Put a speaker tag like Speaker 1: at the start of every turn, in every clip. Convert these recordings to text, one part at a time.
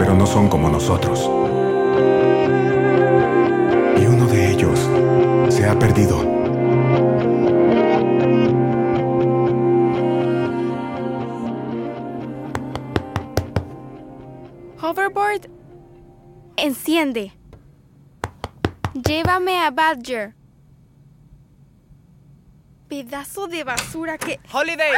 Speaker 1: pero no son como nosotros. Y uno de ellos se ha perdido.
Speaker 2: Hoverboard, enciende. Llévame a Badger. Pedazo de basura que...
Speaker 3: ¡Holiday!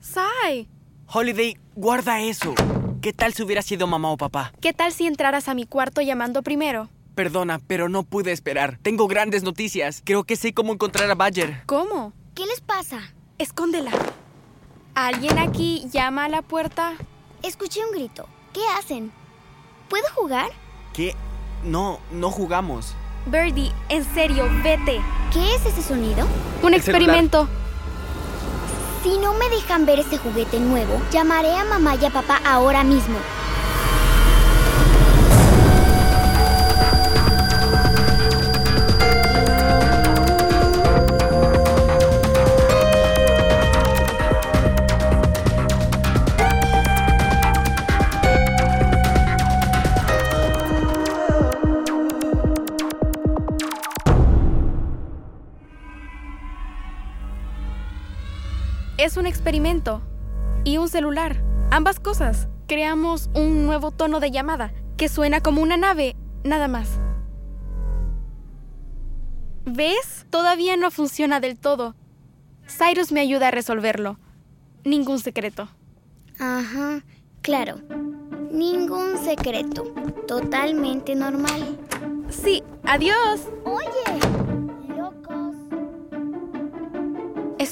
Speaker 2: ¡Sai!
Speaker 3: Holiday, guarda eso. ¿Qué tal si hubiera sido mamá o papá?
Speaker 2: ¿Qué tal si entraras a mi cuarto llamando primero?
Speaker 3: Perdona, pero no pude esperar. Tengo grandes noticias. Creo que sé cómo encontrar a Badger.
Speaker 2: ¿Cómo?
Speaker 4: ¿Qué les pasa?
Speaker 2: Escóndela. ¿Alguien aquí llama a la puerta?
Speaker 4: Escuché un grito. ¿Qué hacen? ¿Puedo jugar?
Speaker 3: ¿Qué? No, no jugamos.
Speaker 2: Birdie, en serio, vete.
Speaker 4: ¿Qué es ese sonido?
Speaker 2: Un
Speaker 3: El celular.
Speaker 4: Si no me dejan ver ese juguete nuevo, llamaré a mamá y a papá ahora mismo.
Speaker 2: Es un experimento. Y un celular. Ambas cosas. Creamos un nuevo tono de llamada que suena como una nave, nada más. ¿Ves? Todavía no funciona del todo. Cyrus me ayuda a resolverlo. Ningún secreto.
Speaker 4: Ajá, claro. Ningún secreto. Totalmente normal.
Speaker 2: Sí, adiós.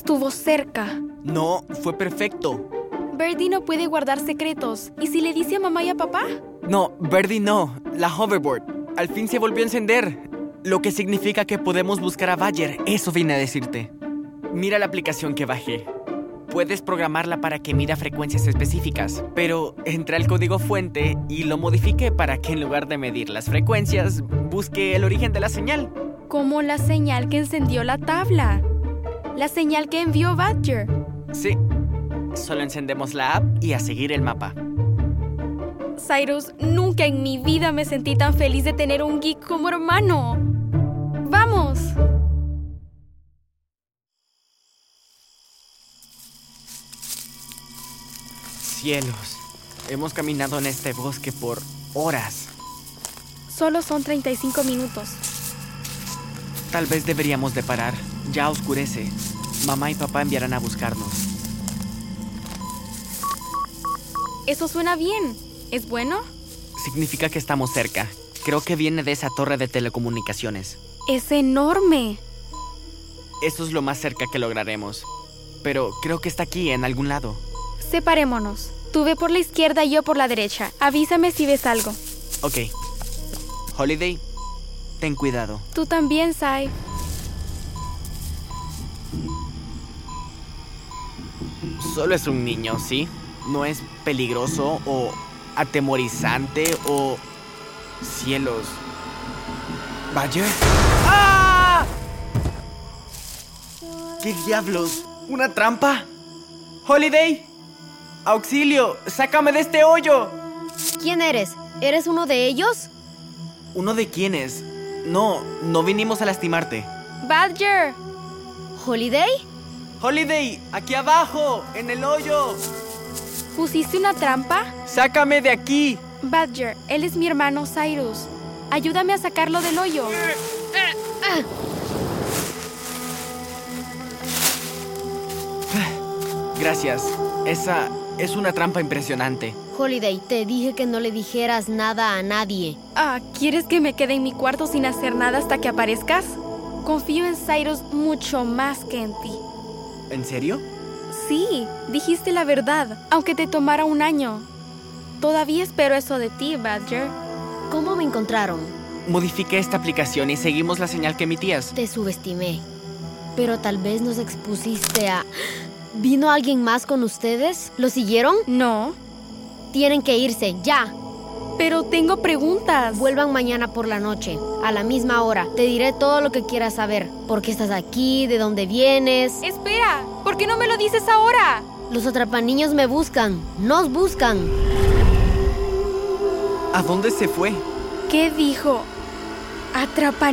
Speaker 2: Estuvo cerca.
Speaker 3: No, fue perfecto.
Speaker 2: Birdie no puede guardar secretos. ¿Y si le dice a mamá y a papá?
Speaker 3: No, Birdie no. La hoverboard. Al fin se volvió a encender. Lo que significa que podemos buscar a Badger. Eso vine a decirte. Mira la aplicación que bajé. Puedes programarla para que mida frecuencias específicas, pero entré al código fuente y lo modifiqué para que en lugar de medir las frecuencias, busque el origen de la señal.
Speaker 2: Como la señal que encendió la tabla. La señal que envió Badger.
Speaker 3: Sí. Solo encendemos la app y a seguir el mapa.
Speaker 2: Cyrus, nunca en mi vida me sentí tan feliz de tener un geek como hermano. ¡Vamos!
Speaker 3: Cielos. Hemos caminado en este bosque por horas.
Speaker 2: Solo son 35 minutos.
Speaker 3: Tal vez deberíamos de parar. Ya oscurece. Mamá y papá enviarán a buscarnos.
Speaker 2: Eso suena bien. ¿Es bueno?
Speaker 3: Significa que estamos cerca. Creo que viene de esa torre de telecomunicaciones.
Speaker 2: Es enorme.
Speaker 3: Eso es lo más cerca que lograremos. Pero creo que está aquí, en algún lado.
Speaker 2: Separémonos. Tú ve por la izquierda y yo por la derecha. Avísame si ves algo.
Speaker 3: Ok. Holiday, ten cuidado.
Speaker 2: Tú también, Sai.
Speaker 3: Solo es un niño, ¿sí? No es peligroso o atemorizante o... Cielos. ¿Vaya? ¡Ah! ¿Qué diablos? ¿Una trampa? ¡Holiday! ¡Auxilio! ¡Sácame de este hoyo!
Speaker 5: ¿Quién eres? ¿Eres uno de ellos?
Speaker 3: ¿Uno de quiénes? No, no vinimos a lastimarte.
Speaker 2: Badger.
Speaker 5: ¿Holiday?
Speaker 3: ¡Holiday! ¡Aquí abajo! ¡En el hoyo!
Speaker 2: ¿Pusiste una trampa?
Speaker 3: ¡Sácame de aquí!
Speaker 2: Badger, él es mi hermano Cyrus. Ayúdame a sacarlo del hoyo.
Speaker 3: Gracias. Esa es una trampa impresionante.
Speaker 5: Holiday, te dije que no le dijeras nada a nadie.
Speaker 2: Ah, ¿quieres que me quede en mi cuarto sin hacer nada hasta que aparezcas? Confío en Cyrus mucho más que en ti.
Speaker 3: ¿En serio?
Speaker 2: Sí, dijiste la verdad, aunque te tomara un año. Todavía espero eso de ti, Badger.
Speaker 5: ¿Cómo me encontraron?
Speaker 3: Modifiqué esta aplicación y seguimos la señal que emitías.
Speaker 5: Te subestimé. Pero tal vez nos expusiste a... ¿Vino alguien más con ustedes? ¿Lo siguieron?
Speaker 2: No,
Speaker 5: Tienen que irse, ya.
Speaker 2: Pero tengo preguntas.
Speaker 5: Vuelvan mañana por la noche, a la misma hora. Te diré todo lo que quieras saber. ¿Por qué estás aquí? ¿De dónde vienes?
Speaker 2: Espera, ¿por qué no me lo dices ahora?
Speaker 5: Los atrapaniños me buscan. Nos buscan.
Speaker 3: ¿A dónde se fue?
Speaker 2: ¿Qué dijo? ¿Atrapa